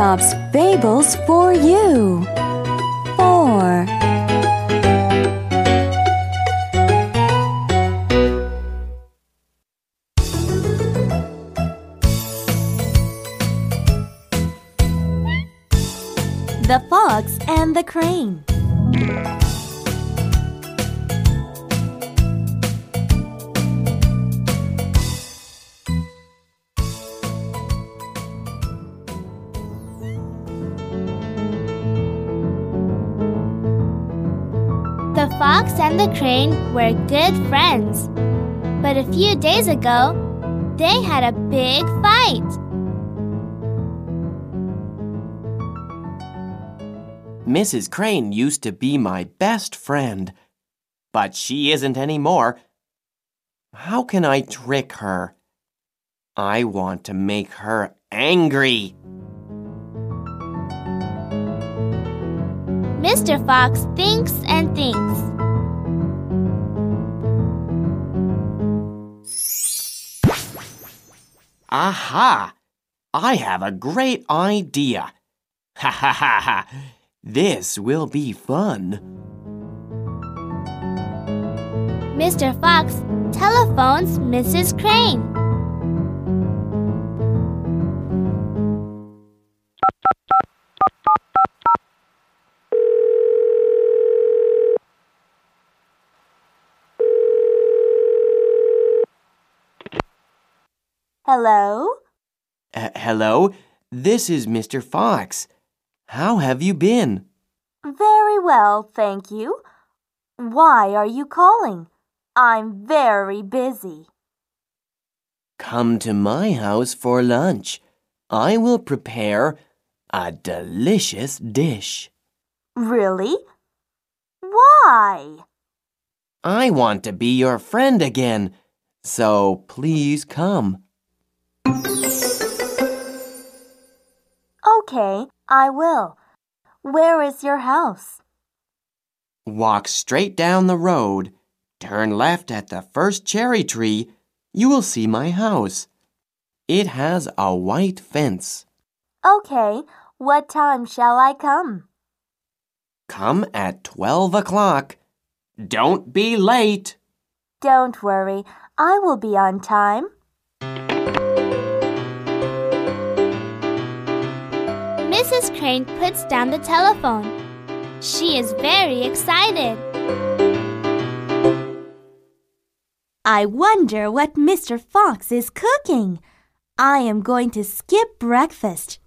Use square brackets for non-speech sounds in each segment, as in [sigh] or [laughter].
Aesop's Fables for you. 4. The Fox and the Crane. The fox and the crane were good friends. But a few days ago, they had a big fight. Mrs. Crane used to be my best friend, but she isn't anymore. How can I trick her? I want to make her angry. Mr. Fox thinks and thinks. Aha! I have a great idea. Ha ha ha ha! This will be fun. Mr. Fox telephones Mrs. Crane. Hello? Uh, hello, this is Mr. Fox. How have you been? Very well, thank you. Why are you calling? I'm very busy. Come to my house for lunch. I will prepare a delicious dish. Really? Why? I want to be your friend again, so please come. Okay, I will. Where is your house? Walk straight down the road, turn left at the first cherry tree. You will see my house. It has a white fence. Okay, what time shall I come? Come at 12 o'clock. Don't be late. Don't worry, I will be on time. Mrs. Crane puts down the telephone. She is very excited. I wonder what Mr. Fox is cooking. I am going to skip breakfast.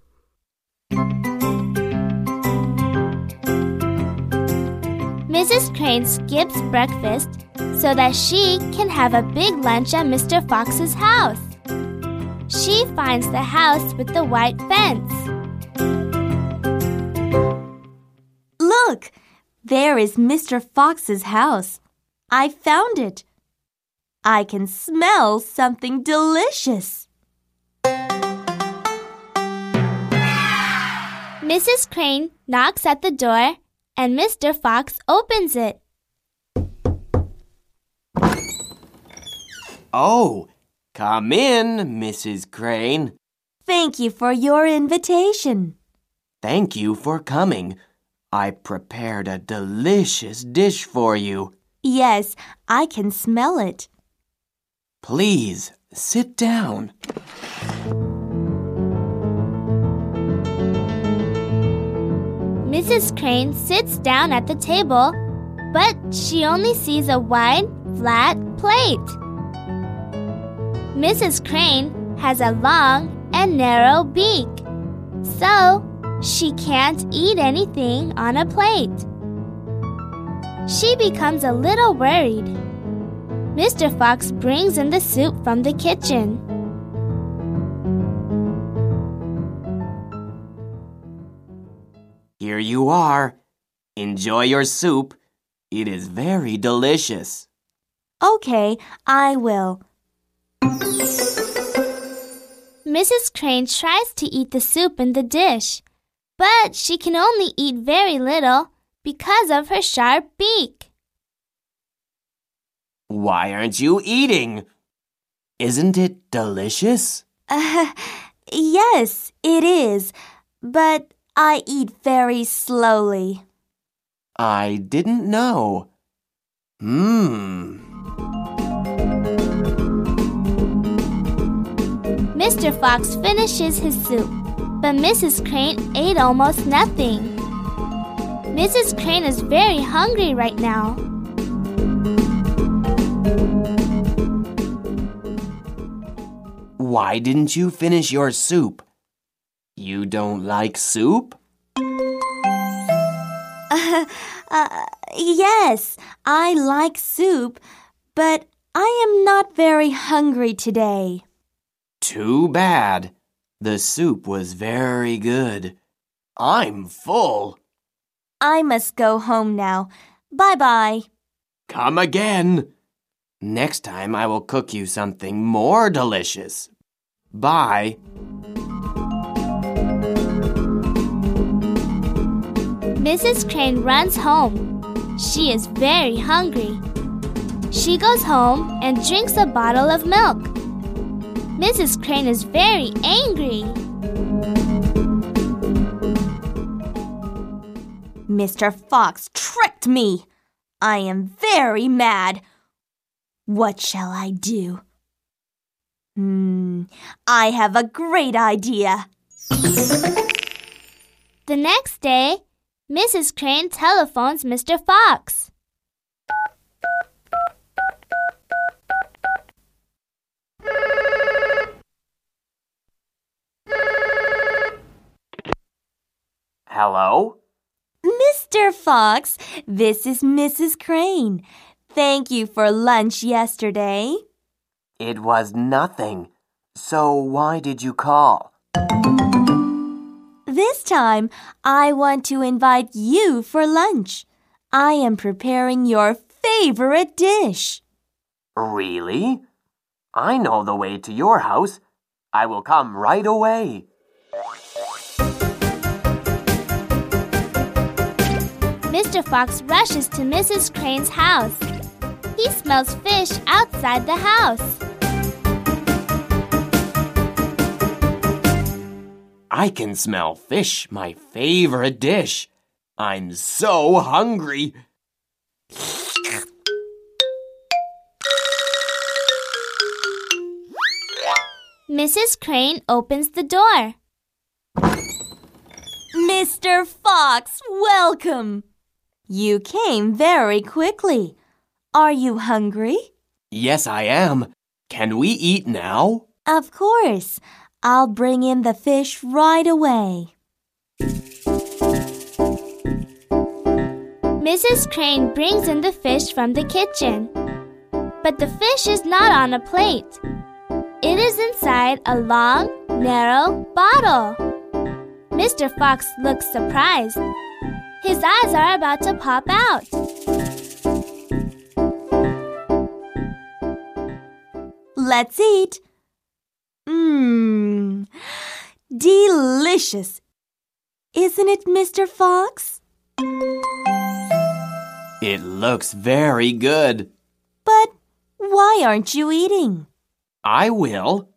Mrs. Crane skips breakfast so that she can have a big lunch at Mr. Fox's house. She finds the house with the white fence. There is Mr. Fox's house. I found it. I can smell something delicious. Mrs. Crane knocks at the door and Mr. Fox opens it. Oh, come in, Mrs. Crane. Thank you for your invitation. Thank you for coming. I prepared a delicious dish for you. Yes, I can smell it. Please sit down. Mrs. Crane sits down at the table, but she only sees a wide, flat plate. Mrs. Crane has a long and narrow beak, so she can't eat anything on a plate. She becomes a little worried. Mr. Fox brings in the soup from the kitchen. Here you are. Enjoy your soup. It is very delicious. Okay, I will. Mrs. Crane tries to eat the soup in the dish, but she can only eat very little because of her sharp beak. Why aren't you eating? Isn't it delicious? Uh, yes, it is. but I eat very slowly. I didn't know. Mmm. Mr. Fox finishes his soup, but Mrs. Crane ate almost nothing. Mrs. Crane is very hungry right now. Why didn't you finish your soup? You don't like soup? Uh, [laughs] uh, yes, I like soup, but I am not very hungry today. Too bad. The soup was very good. I'm full. I must go home now. Bye bye. Come again. Next time I will cook you something more delicious. Bye. Mrs. Crane runs home. She is very hungry. She goes home and drinks a bottle of milk. Mrs. Crane is very angry. Mr. Fox tricked me. I am very mad. What shall I do? Hmm, I have a great idea. The next day, Mrs. Crane telephones Mr. Fox. Hello? Mr. Fox, this is Mrs. Crane. Thank you for lunch yesterday. It was nothing. So why did you call? This time, I want to invite you for lunch. I am preparing your favorite dish. Really? I know the way to your house. I will come right away. Mr. Fox rushes to Mrs. Crane's house. He smells fish outside the house. I can smell fish, my favorite dish. I'm so hungry. Mrs. Crane opens the door. Mr. Fox, welcome. You came very quickly. Are you hungry? Yes, I am. Can we eat now? Of course. I'll bring in the fish right away. Mrs. Crane brings in the fish from the kitchen. But the fish is not on a plate. It is inside a long, narrow bottle. Mr. Fox looks surprised. His eyes are about to pop out. Let's eat. Mmm, delicious. Isn't it, Mr. Fox? It looks very good. But why aren't you eating? I will.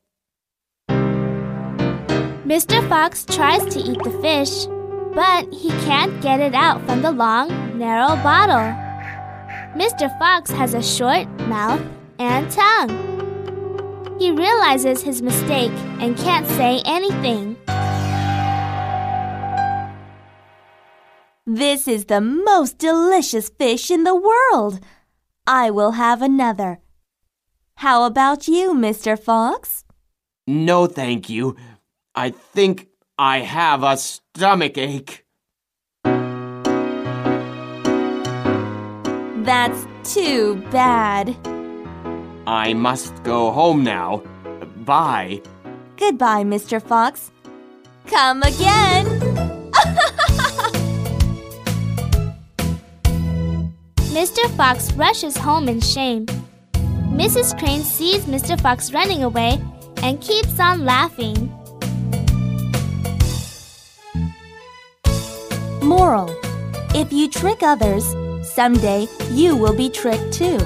Mr. Fox tries to eat the fish, but he can't get it out from the long, narrow bottle. Mr. Fox has a short mouth and tongue. He realizes his mistake and can't say anything. This is the most delicious fish in the world. I will have another. How about you, Mr. Fox? No, thank you. I think I have a stomach ache. That's too bad. I must go home now. Bye. Goodbye, Mr. Fox. Come again. [laughs] Mr. Fox rushes home in shame. Mrs. Crane sees Mr. Fox running away and keeps on laughing. Moral If you trick others, someday you will be tricked too.